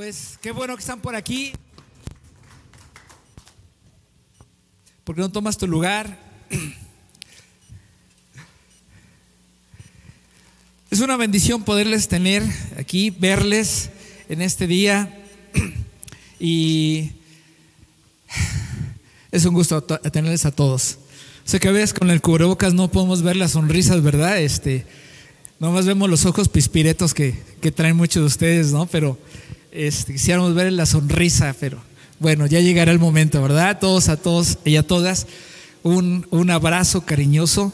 pues qué bueno que están por aquí. ¿Por qué no tomas tu lugar? Es una bendición poderles tener aquí, verles en este día. Y es un gusto tenerles a todos. Sé que a veces con el cubrebocas no podemos ver las sonrisas, ¿verdad? Este, nomás vemos los ojos pispiretos que, que traen muchos de ustedes, ¿no? Pero este, quisiéramos ver la sonrisa, pero bueno, ya llegará el momento, ¿verdad? Todos, a todos y a todas, un, un abrazo cariñoso,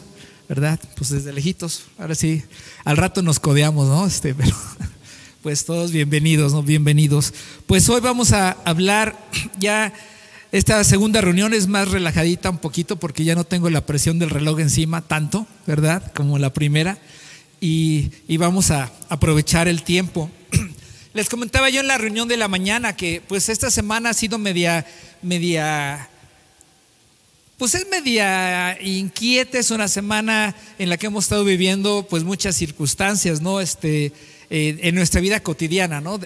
¿verdad? Pues desde lejitos, ahora sí, al rato nos codeamos, ¿no? Este, pero pues todos bienvenidos, ¿no? Bienvenidos. Pues hoy vamos a hablar ya, esta segunda reunión es más relajadita un poquito porque ya no tengo la presión del reloj encima tanto, ¿verdad? Como la primera. Y, y vamos a aprovechar el tiempo. Les comentaba yo en la reunión de la mañana que pues esta semana ha sido media, media, pues es media inquieta, es una semana en la que hemos estado viviendo pues muchas circunstancias, ¿no? Este, eh, en nuestra vida cotidiana, ¿no?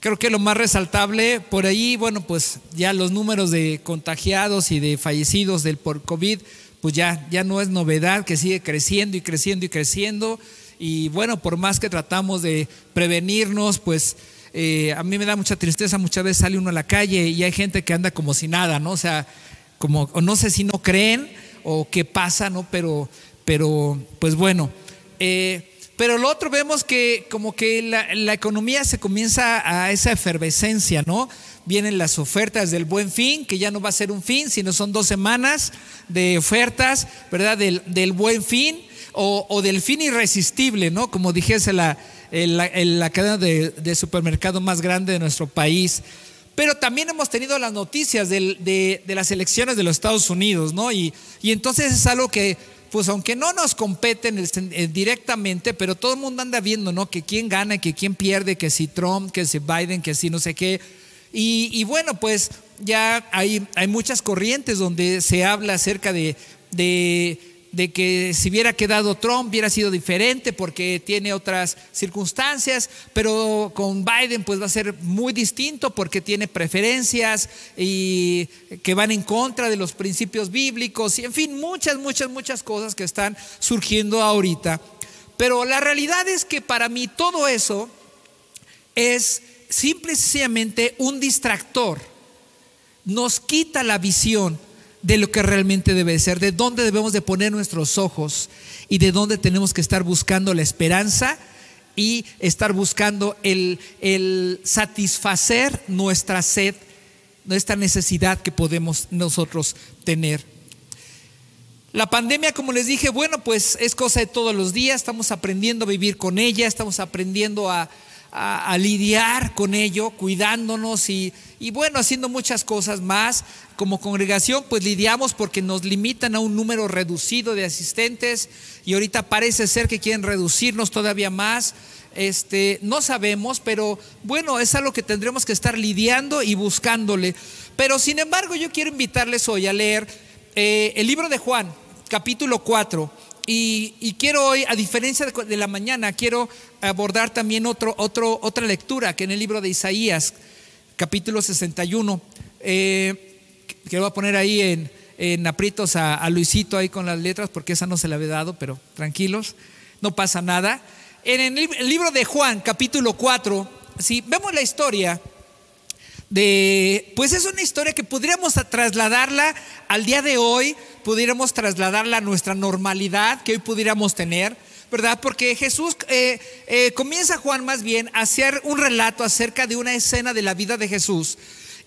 Creo que lo más resaltable por ahí, bueno, pues ya los números de contagiados y de fallecidos del por COVID, pues ya, ya no es novedad, que sigue creciendo y creciendo y creciendo y bueno, por más que tratamos de prevenirnos, pues eh, a mí me da mucha tristeza, muchas veces sale uno a la calle y hay gente que anda como si nada, ¿no? O sea, como, no sé si no creen o qué pasa, ¿no? Pero, pero pues bueno. Eh, pero lo otro vemos que como que la, la, economía se comienza a esa efervescencia, ¿no? Vienen las ofertas del buen fin, que ya no va a ser un fin, sino son dos semanas de ofertas, ¿verdad? Del, del buen fin o, del fin irresistible, ¿no? Como dijese la, la, cadena de, supermercado más grande de nuestro país. Pero también hemos tenido las noticias de, las elecciones de los Estados Unidos, ¿no? Y, entonces es algo que, pues aunque no nos competen eh, directamente, pero todo el mundo anda viendo, ¿no? Que quién gana, que quién pierde, que si Trump, que si Biden, que si no sé qué. Y, bueno, pues ya hay, hay muchas corrientes donde se habla acerca de de que si hubiera quedado Trump hubiera sido diferente porque tiene otras circunstancias, pero con Biden pues va a ser muy distinto porque tiene preferencias y que van en contra de los principios bíblicos y en fin, muchas, muchas, muchas cosas que están surgiendo ahorita. Pero la realidad es que para mí todo eso es simple y sencillamente un distractor. Nos quita la visión de lo que realmente debe ser, de dónde debemos de poner nuestros ojos y de dónde tenemos que estar buscando la esperanza y estar buscando el, el satisfacer nuestra sed, nuestra necesidad que podemos nosotros tener. La pandemia, como les dije, bueno, pues es cosa de todos los días, estamos aprendiendo a vivir con ella, estamos aprendiendo a, a, lidiar con ello, cuidándonos y, y, bueno, haciendo muchas cosas más. Como congregación, pues lidiamos porque nos limitan a un número reducido de asistentes y ahorita parece ser que quieren reducirnos todavía más. Este, no sabemos, pero bueno, es algo que tendremos que estar lidiando y buscándole. Pero sin embargo, yo quiero invitarles hoy a leer eh, el libro de Juan, capítulo 4 y, quiero hoy, a diferencia de, la mañana, quiero abordar también otro, otro, otra lectura que en el libro de Isaías, capítulo 61. Eh, que voy a poner ahí en, en aprietos a, Luisito ahí con las letras, porque esa no se la había dado, pero tranquilos, no pasa nada. En el, libro de Juan, capítulo 4, si vemos la historia de, pues es una historia que podríamos trasladarla al día de hoy, pudiéramos trasladarla a nuestra normalidad que hoy pudiéramos tener, ¿verdad? Porque Jesús eh, eh, comienza Juan más bien a hacer un relato acerca de una escena de la vida de Jesús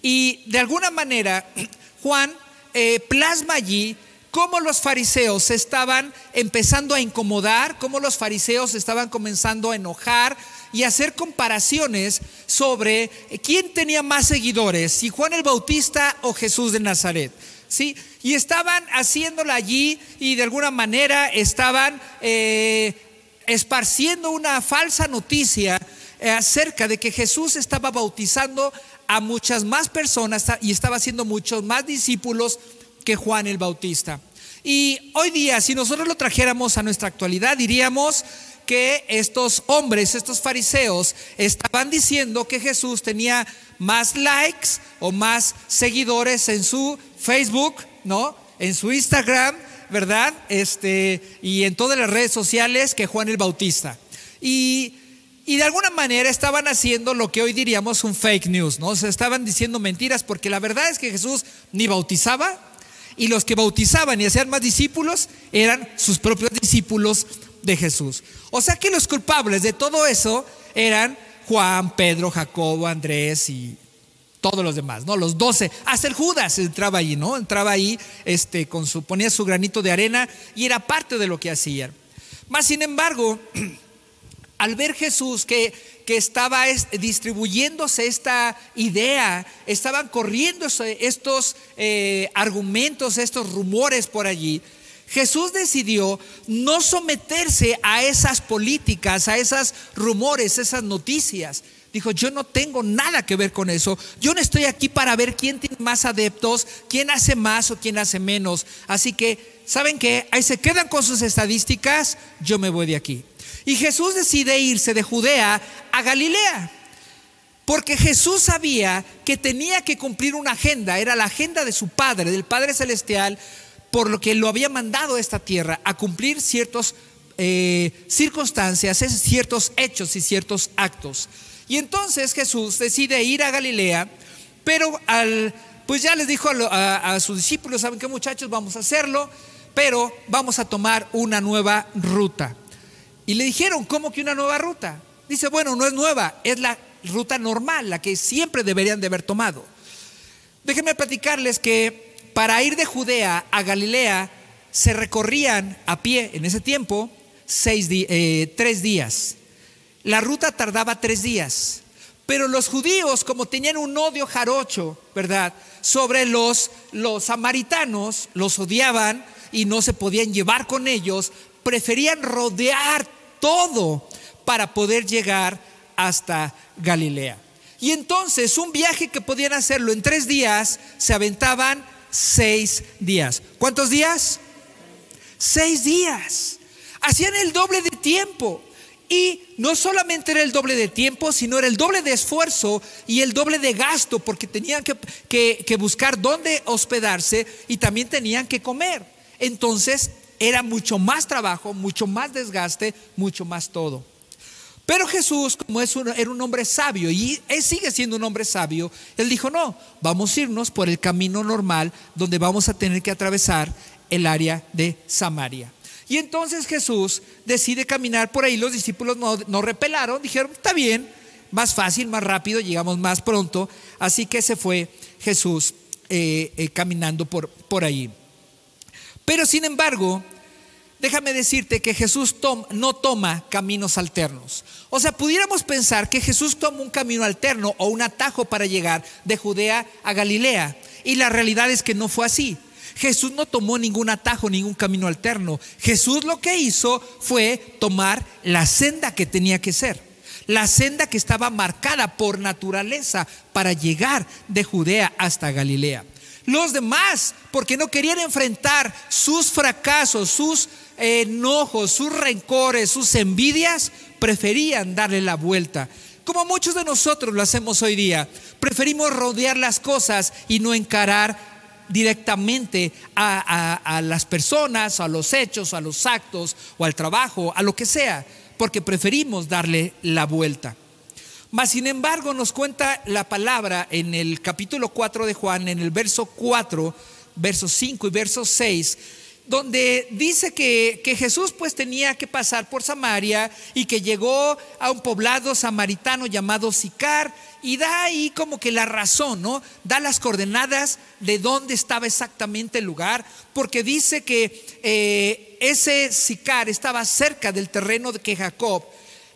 y de alguna manera Juan eh, plasma allí cómo los fariseos se estaban empezando a incomodar, cómo los fariseos estaban comenzando a enojar y hacer comparaciones sobre quién tenía más seguidores, si Juan el Bautista o Jesús de Nazaret. ¿Sí? Y estaban haciéndola allí y de alguna manera estaban eh, esparciendo una falsa noticia eh, acerca de que Jesús estaba bautizando a muchas más personas y estaba haciendo muchos más discípulos que Juan el Bautista. Y hoy día, si nosotros lo trajéramos a nuestra actualidad, diríamos que estos hombres, estos fariseos, estaban diciendo que Jesús tenía más likes o más seguidores en su Facebook, En su Instagram, ¿verdad? Este, y en todas las redes sociales que Juan el Bautista. Y, y de alguna manera estaban haciendo lo que hoy diríamos un fake news, ¿no? Se estaban diciendo mentiras porque la verdad es que Jesús ni bautizaba y los que bautizaban y hacían más discípulos eran sus propios discípulos de Jesús. O sea que los culpables de todo eso eran Juan, Pedro, Jacobo, Andrés y todos los demás, ¿no? Los doce, hasta el Judas entraba ahí, ¿no? Entraba ahí, este, con su, ponía su granito de arena y era parte de lo que hacían. Más sin embargo, al ver Jesús que, que estaba distribuyéndose esta idea, estaban corriendo estos eh, argumentos, estos rumores por allí, Jesús decidió no someterse a esas políticas, a esos rumores, esas noticias. Dijo, yo no tengo nada que ver con eso. Yo no estoy aquí para ver quién tiene más adeptos, quién hace más o quién hace menos. Así que, ¿saben qué? Ahí se quedan con sus estadísticas, yo me voy de aquí. Y Jesús decide irse de Judea a Galilea. Porque Jesús sabía que tenía que cumplir una agenda, era la agenda de su Padre, del Padre Celestial, por lo que lo había mandado a esta tierra a cumplir ciertas eh, circunstancias, ciertos hechos y ciertos actos. Y entonces Jesús decide ir a Galilea, pero al, pues ya les dijo a, a sus discípulos, ¿saben qué muchachos? Vamos a hacerlo, pero vamos a tomar una nueva ruta. Y le dijeron, ¿cómo que una nueva ruta? Dice, bueno, no es nueva, es la ruta normal, la que siempre deberían de haber tomado. Déjenme platicarles que para ir de Judea a Galilea se recorrían a pie en ese tiempo eh, tres días. La ruta tardaba tres días. Pero los judíos, como tenían un odio jarocho, ¿verdad? Sobre los, los samaritanos, los odiaban y no se podían llevar con ellos, preferían rodear todo para poder llegar hasta Galilea. Y entonces un viaje que podían hacerlo en tres días, se aventaban seis días. ¿Cuántos días? Seis días. Hacían el doble de tiempo. Y no solamente era el doble de tiempo, sino era el doble de esfuerzo y el doble de gasto, porque tenían que, buscar dónde hospedarse y también tenían que comer. Entonces era mucho más trabajo, mucho más desgaste, mucho más todo. Pero Jesús, como es era un hombre sabio y él sigue siendo un hombre sabio, él dijo, no, vamos a irnos por el camino normal donde vamos a tener que atravesar el área de Samaria. Y entonces Jesús decide caminar por ahí, los discípulos no, repelaron, dijeron, está bien, más fácil, más rápido, llegamos más pronto, así que se fue Jesús eh, eh, caminando por, por ahí. Pero sin embargo, déjame decirte que Jesús no toma caminos alternos. O sea, pudiéramos pensar que Jesús toma un camino alterno o un atajo para llegar de Judea a Galilea. Y la realidad es que no fue así. Jesús no tomó ningún atajo, ningún camino alterno. Jesús lo que hizo fue tomar la senda que tenía que ser. La senda que estaba marcada por naturaleza para llegar de Judea hasta Galilea. Los demás, porque no querían enfrentar sus fracasos, sus enojos, sus rencores, sus envidias, preferían darle la vuelta. Como muchos de nosotros lo hacemos hoy día, preferimos rodear las cosas y no encarar directamente a, las personas, a los hechos, a los actos o al trabajo, a lo que sea, porque preferimos darle la vuelta. Mas, sin embargo, nos cuenta la palabra en el capítulo 4 de Juan, en el verso 4, verso 5 y verso 6, donde dice que, Jesús pues tenía que pasar por Samaria y que llegó a un poblado samaritano llamado Sicar y da ahí como que la razón, ¿no? Da las coordenadas de dónde estaba exactamente el lugar, porque dice que eh, ese Sicar estaba cerca del terreno que Jacob,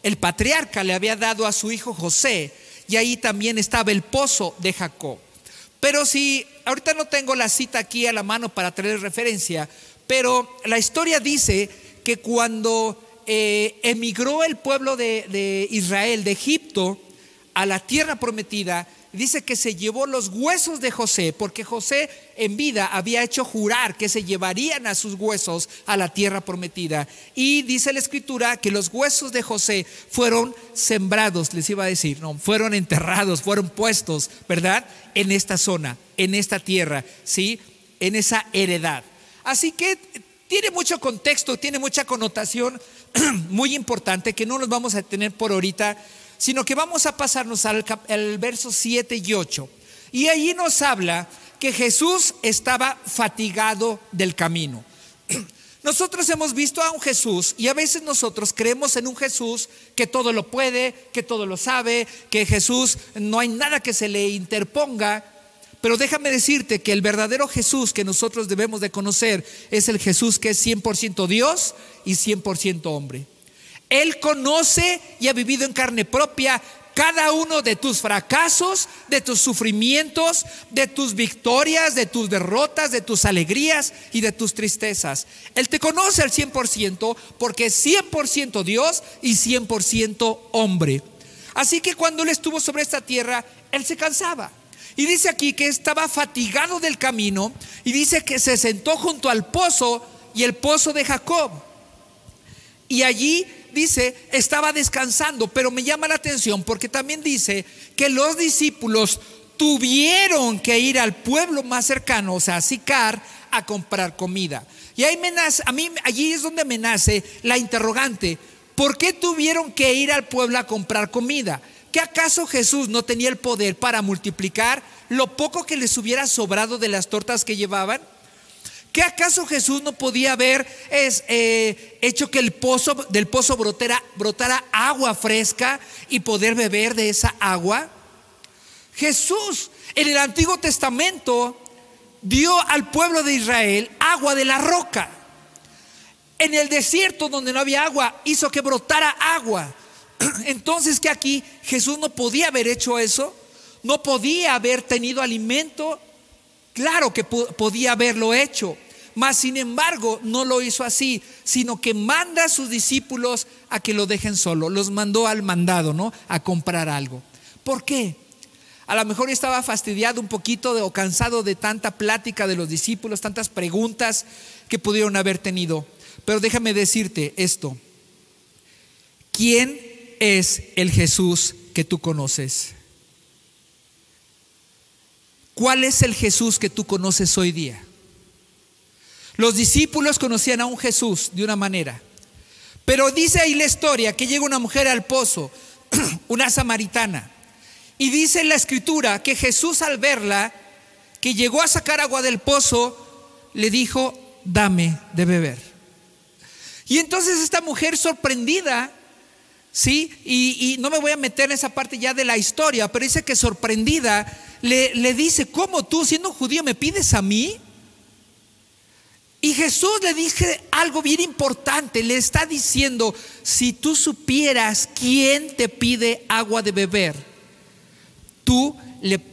el patriarca, le había dado a su hijo José y ahí también estaba el pozo de Jacob. Pero si ahorita no tengo la cita aquí a la mano para traer referencia, pero la historia dice que cuando eh, emigró el pueblo de, Israel de Egipto a la tierra prometida, dice que se llevó los huesos de José, porque José en vida había hecho jurar que se llevarían a sus huesos a la tierra prometida. Y dice la escritura que los huesos de José fueron sembrados, les iba a decir, no, fueron enterrados, fueron puestos, ¿verdad? En esta zona, en esta tierra, ¿sí? En esa heredad. Así que tiene mucho contexto, tiene mucha connotación muy importante que no nos vamos a tener por ahorita sino que vamos a pasarnos al, verso 7 y 8. Y allí nos habla que Jesús estaba fatigado del camino. Nosotros hemos visto a un Jesús y a veces nosotros creemos en un Jesús que todo lo puede, que todo lo sabe, que Jesús no hay nada que se le interponga. Pero déjame decirte que el verdadero Jesús que nosotros debemos de conocer es el Jesús que es 100% Dios y 100% hombre. Él conoce y ha vivido en carne propia cada uno de tus fracasos, de tus sufrimientos, de tus victorias, de tus derrotas, de tus alegrías y de tus tristezas. Él te conoce al 100% porque es 100% Dios y 100% hombre. Así que cuando Él estuvo sobre esta tierra, Él se cansaba. Y dice aquí que estaba fatigado del camino y dice que se sentó junto al pozo y el pozo de Jacob. Y allí dice, estaba descansando, pero me llama la atención porque también dice que los discípulos tuvieron que ir al pueblo más cercano, o sea, a Sicar, a comprar comida. Y ahí me nace, a mí allí es donde me nace la interrogante, ¿por qué tuvieron que ir al pueblo a comprar comida? ¿Que acaso Jesús no tenía el poder para multiplicar lo poco que les hubiera sobrado de las tortas que llevaban? ¿Qué acaso Jesús no podía haber es, eh, hecho que el pozo del pozo brotara, brotara agua fresca y poder beber de esa agua? Jesús en el Antiguo Testamento dio al pueblo de Israel agua de la roca. En el desierto donde no había agua hizo que brotara agua. Entonces que aquí Jesús no podía haber hecho eso, no podía haber tenido alimento. Claro que podía haberlo hecho, mas sin embargo no lo hizo así, sino que manda a sus discípulos a que lo dejen solo. Los mandó al mandado, ¿no? A comprar algo. ¿Por qué? A lo mejor estaba fastidiado un poquito de, o cansado de tanta plática de los discípulos, tantas preguntas que pudieron haber tenido. Pero déjame decirte esto. ¿Quién es el Jesús que tú conoces? ¿Cuál es el Jesús que tú conoces hoy día? Los discípulos conocían a un Jesús de una manera. Pero dice ahí la historia que llega una mujer al pozo, una samaritana. Y dice la escritura que Jesús al verla, que llegó a sacar agua del pozo, le dijo, dame de beber. Y entonces esta mujer sorprendida, ¿sí? Y, no me voy a meter en esa parte ya de la historia, pero dice que sorprendida, le, le dice, ¿cómo tú siendo judío me pides a mí? Y Jesús le dije algo bien importante, le está diciendo, si tú supieras quién te pide agua de beber, tú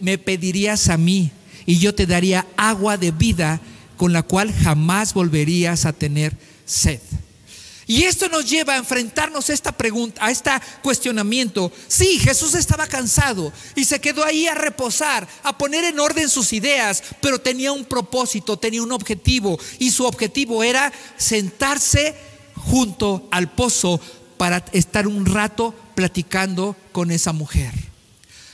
me pedirías a mí y yo te daría agua de vida con la cual jamás volverías a tener sed. Y esto nos lleva a enfrentarnos a esta pregunta, a este cuestionamiento. Sí, Jesús estaba cansado y se quedó ahí a reposar, a poner en orden sus ideas, pero tenía un propósito, tenía un objetivo y su objetivo era sentarse junto al pozo para estar un rato platicando con esa mujer.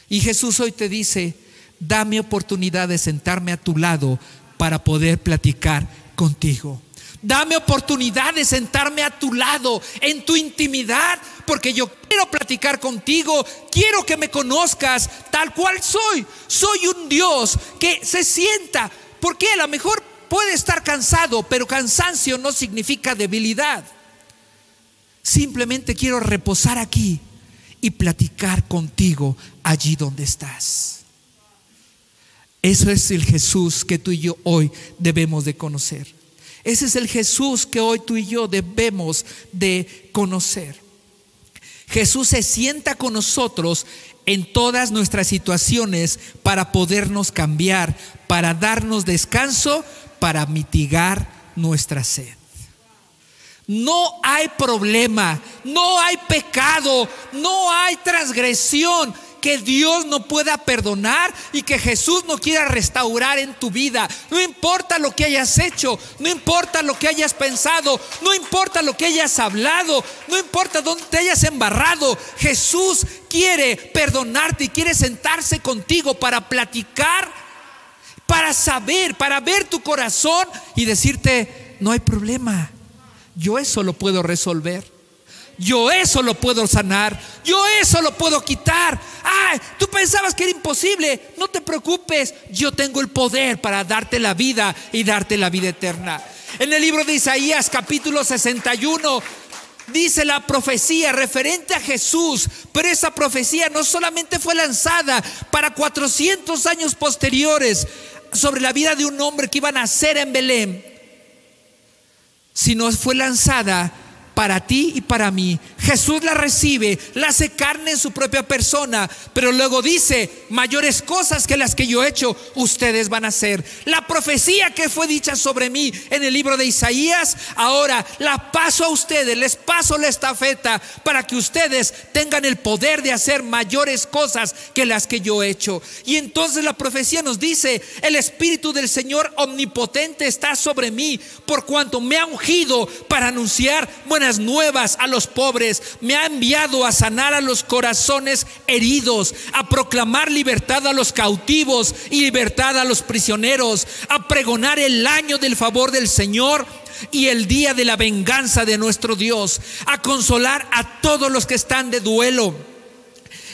Y Jesús hoy te dice, dame oportunidad de sentarme a tu lado para poder platicar contigo. Dame oportunidad de sentarme a tu lado, en tu intimidad, porque yo quiero platicar contigo, quiero que me conozcas tal cual soy. Soy un Dios que se sienta, porque a lo mejor puede estar cansado, pero cansancio no significa debilidad. Simplemente quiero reposar aquí y platicar contigo allí donde estás. Eso es el Jesús que tú y yo hoy debemos de conocer. Ese es el Jesús que hoy tú y yo debemos de conocer. Jesús se sienta con nosotros en todas nuestras situaciones para podernos cambiar, para darnos descanso, para mitigar nuestra sed. No hay problema, no hay pecado, no hay transgresión que Dios no pueda perdonar y que Jesús no quiera restaurar en tu vida. No importa lo que hayas hecho, no importa lo que hayas pensado, no importa lo que hayas hablado, no importa dónde te hayas embarrado. Jesús quiere perdonarte y quiere sentarse contigo para platicar, para saber, para ver tu corazón y decirte, no hay problema, yo eso lo puedo resolver. Yo eso lo puedo sanar. Yo eso lo puedo quitar. Ay, tú pensabas que era imposible. No te preocupes. Yo tengo el poder para darte la vida y darte la vida eterna. En el libro de Isaías capítulo 61 dice la profecía referente a Jesús, pero esa profecía no solamente fue lanzada para 400 años posteriores sobre la vida de un hombre que iba a nacer en Belén, sino fue lanzada para ti y para mí. Jesús la recibe, la hace carne en su propia persona, pero luego dice, mayores cosas que las que yo he hecho, ustedes van a hacer. La profecía que fue dicha sobre mí en el libro de Isaías, ahora la paso a ustedes, les paso la estafeta para que ustedes tengan el poder de hacer mayores cosas que las que yo he hecho. Y entonces la profecía nos dice, el Espíritu del Señor omnipotente está sobre mí, por cuanto me ha ungido para anunciar buenas nuevas a los pobres, me ha enviado a sanar a los corazones heridos, a proclamar libertad a los cautivos y libertad a los prisioneros, a pregonar el año del favor del Señor y el día de la venganza de nuestro Dios, a consolar a todos los que están de duelo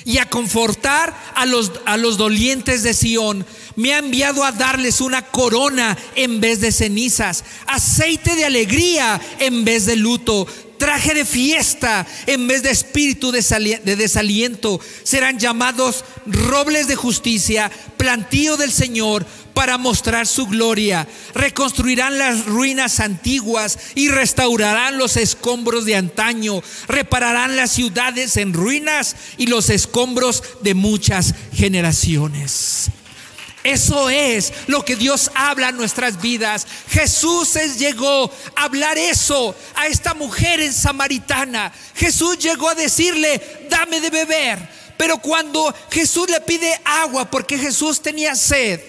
y a confortar a los, a los dolientes de Sión. Me ha enviado a darles una corona en vez de cenizas, aceite de alegría en vez de luto, traje de fiesta en vez de espíritu de desaliento. Serán llamados robles de justicia, plantío del Señor para mostrar su gloria. Reconstruirán las ruinas antiguas y restaurarán los escombros de antaño. Repararán las ciudades en ruinas y los escombros de muchas generaciones. Eso es lo que Dios habla en nuestras vidas. Jesús llegó a hablar eso a esta mujer en samaritana. Jesús llegó a decirle, dame de beber. Pero cuando Jesús le pide agua, porque Jesús tenía sed,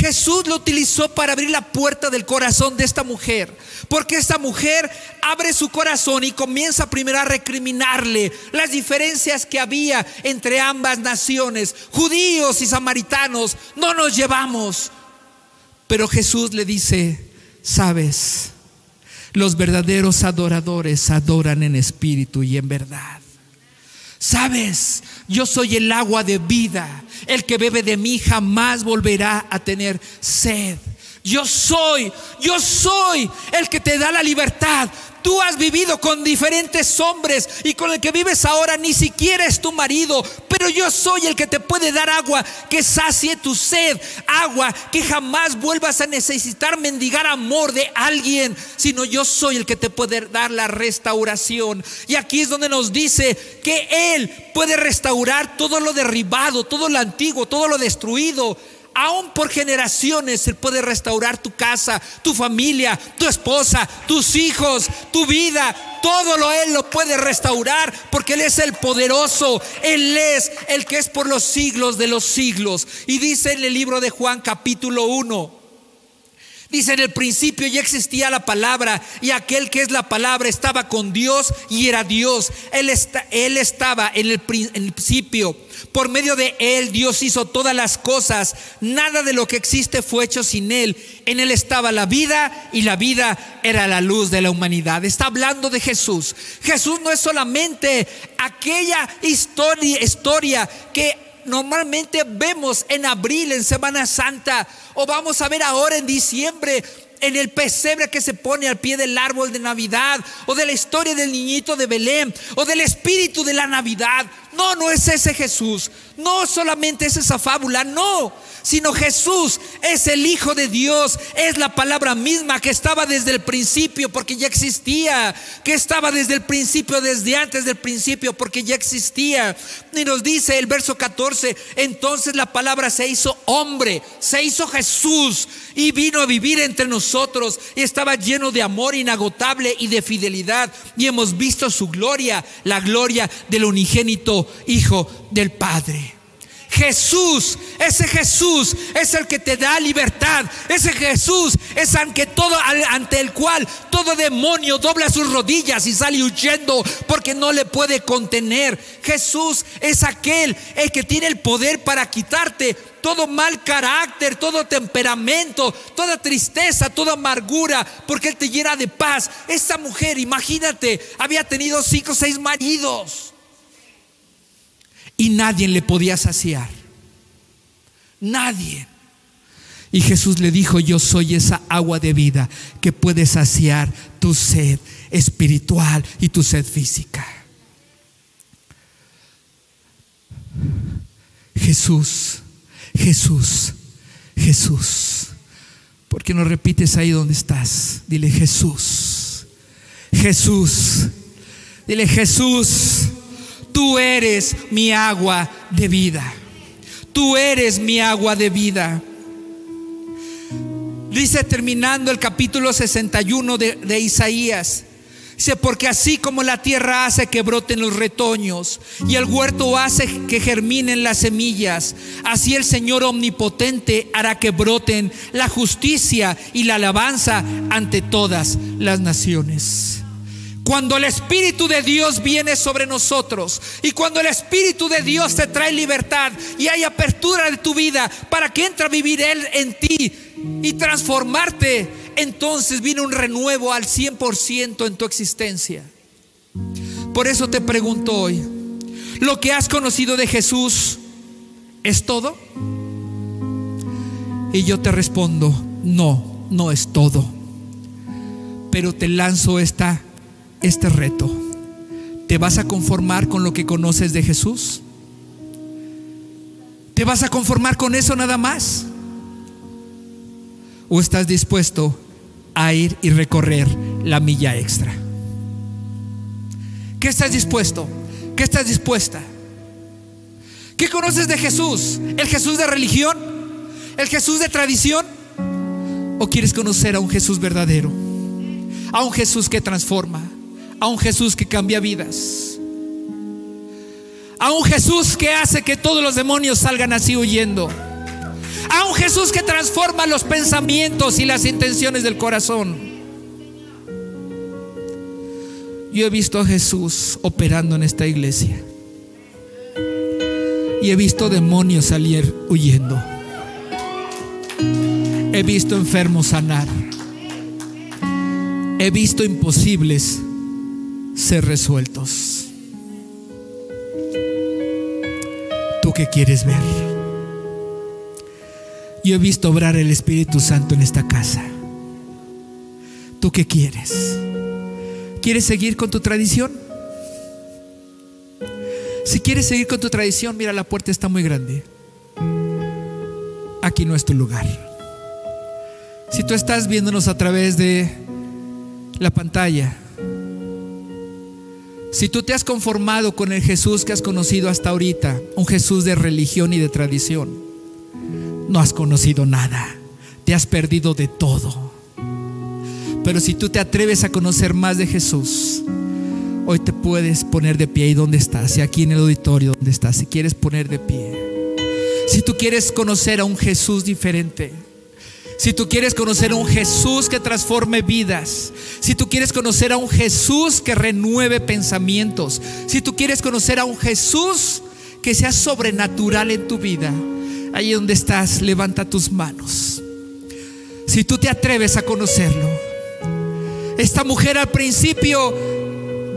Jesús lo utilizó para abrir la puerta del corazón de esta mujer, porque esta mujer abre su corazón y comienza primero a recriminarle las diferencias que había entre ambas naciones, judíos y samaritanos, no nos llevamos. Pero Jesús le dice, sabes, los verdaderos adoradores adoran en espíritu y en verdad. Sabes, yo soy el agua de vida. El que bebe de mí jamás volverá a tener sed. Yo soy, yo soy el que te da la libertad. Tú has vivido con diferentes hombres y con el que vives ahora ni siquiera es tu marido, pero yo soy el que te puede dar agua que sacie tu sed, agua que jamás vuelvas a necesitar mendigar amor de alguien, sino yo soy el que te puede dar la restauración. Y aquí es donde nos dice que Él puede restaurar todo lo derribado, todo lo antiguo, todo lo destruido aún por generaciones, Él puede restaurar tu casa, tu familia, tu esposa, tus hijos, tu vida. Todo lo Él lo puede restaurar porque Él es el poderoso. Él es el que es por los siglos de los siglos. Y dice en el libro de Juan capítulo 1. Dice, en el principio ya existía la palabra y aquel que es la palabra estaba con Dios y era Dios. Él, él estaba en el, principio. Por medio de Él Dios hizo todas las cosas. Nada de lo que existe fue hecho sin Él. En Él estaba la vida y la vida era la luz de la humanidad. Está hablando de Jesús. Jesús no es solamente aquella historia, que normalmente vemos en abril, en Semana Santa, o vamos a ver ahora en diciembre, en el pesebre que se pone al pie del árbol de Navidad, o de la historia del niñito de Belén, o del espíritu de la Navidad. No, no es ese Jesús. No solamente es esa fábula, no sino Jesús es el Hijo de Dios, es la palabra misma que estaba desde el principio porque ya existía, que estaba desde el principio, desde antes del principio porque ya existía. Y nos dice el verso 14, entonces la palabra se hizo hombre, se hizo Jesús y vino a vivir entre nosotros y estaba lleno de amor inagotable y de fidelidad y hemos visto su gloria, la gloria del unigénito Hijo del Padre. Jesús, ese Jesús es el que te da libertad. Ese Jesús es ante, todo, ante el cual todo demonio dobla sus rodillas y sale huyendo porque no le puede contener. Jesús es aquel el que tiene el poder para quitarte todo mal carácter, todo temperamento, toda tristeza, toda amargura, porque Él te llena de paz. Esta mujer, imagínate, había tenido cinco o seis maridos y nadie le podía saciar. Nadie. Y Jesús le dijo, yo soy esa agua de vida que puede saciar tu sed espiritual y tu sed física. Jesús, Jesús, Jesús. ¿Por qué no repites ahí donde estás? Dile Jesús, Jesús. Dile Jesús tú eres mi agua de vida. Tú eres mi agua de vida. Dice terminando el capítulo 61 de, de Isaías. Dice, porque así como la tierra hace que broten los retoños y el huerto hace que germinen las semillas, así el Señor omnipotente hará que broten la justicia y la alabanza ante todas las naciones. Cuando el Espíritu de Dios viene sobre nosotros y cuando el Espíritu de Dios te trae libertad y hay apertura de tu vida para que entre a vivir Él en ti y transformarte, entonces viene un renuevo al 100% en tu existencia. Por eso te pregunto hoy, ¿lo que has conocido de Jesús es todo? Y yo te respondo, no, no es todo. Pero te lanzo esta este reto. ¿Te vas a conformar con lo que conoces de Jesús? ¿Te vas a conformar con eso nada más? ¿O estás dispuesto a ir y recorrer la milla extra? ¿Qué estás dispuesto? ¿Qué estás dispuesta? ¿Qué conoces de Jesús? ¿El Jesús de religión? ¿El Jesús de tradición? ¿O quieres conocer a un Jesús verdadero? A un Jesús que transforma a un Jesús que cambia vidas. A un Jesús que hace que todos los demonios salgan así huyendo. A un Jesús que transforma los pensamientos y las intenciones del corazón. Yo he visto a Jesús operando en esta iglesia. Y he visto demonios salir huyendo. He visto enfermos sanar. He visto imposibles ser resueltos. ¿Tú qué quieres ver? Yo he visto obrar el Espíritu Santo en esta casa. ¿Tú qué quieres? ¿Quieres seguir con tu tradición? Si quieres seguir con tu tradición, mira, la puerta está muy grande. Aquí no es tu lugar. Si tú estás viéndonos a través de la pantalla, si tú te has conformado con el Jesús que has conocido hasta ahorita, un Jesús de religión y de tradición, no has conocido nada, te has perdido de todo. Pero si tú te atreves a conocer más de Jesús, hoy te puedes poner de pie ahí donde estás, y aquí en el auditorio donde estás, si quieres poner de pie. Si tú quieres conocer a un Jesús diferente, si tú quieres conocer a un Jesús que transforme vidas, si tú quieres conocer a un Jesús que renueve pensamientos, si tú quieres conocer a un Jesús que sea sobrenatural en tu vida, ahí donde estás, levanta tus manos. Si tú te atreves a conocerlo. Esta mujer al principio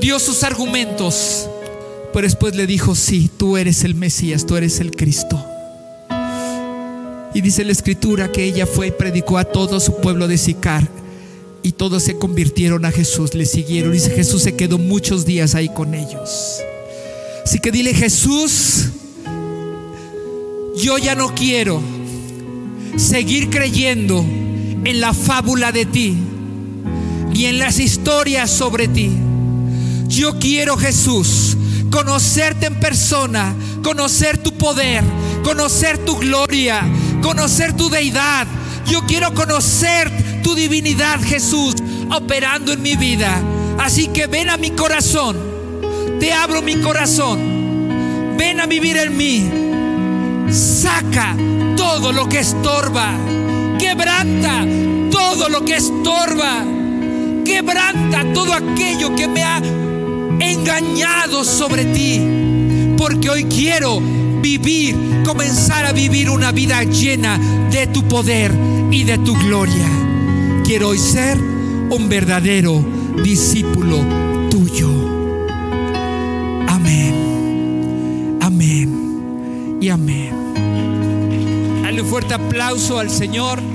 dio sus argumentos, pero después le dijo, sí, tú eres el Mesías, tú eres el Cristo. Y dice la escritura que ella fue y predicó a todo su pueblo de Sicar. Y todos se convirtieron a Jesús, le siguieron. Dice Jesús se quedó muchos días ahí con ellos. Así que dile Jesús, yo ya no quiero seguir creyendo en la fábula de ti y en las historias sobre ti. Yo quiero Jesús conocerte en persona, conocer tu poder, conocer tu gloria, conocer tu deidad. Yo quiero conocer tu divinidad, Jesús, operando en mi vida. Así que ven a mi corazón. Te abro mi corazón. ven a vivir en mí. Saca todo lo que estorba. Quebranta todo lo que estorba. Quebranta todo aquello que me ha engañado sobre ti. Porque hoy quiero vivir, comenzar a vivir una vida llena de tu poder y de tu gloria. Quiero hoy ser un verdadero discípulo tuyo. Amén. Amén. Y amén. Dale un fuerte aplauso al Señor.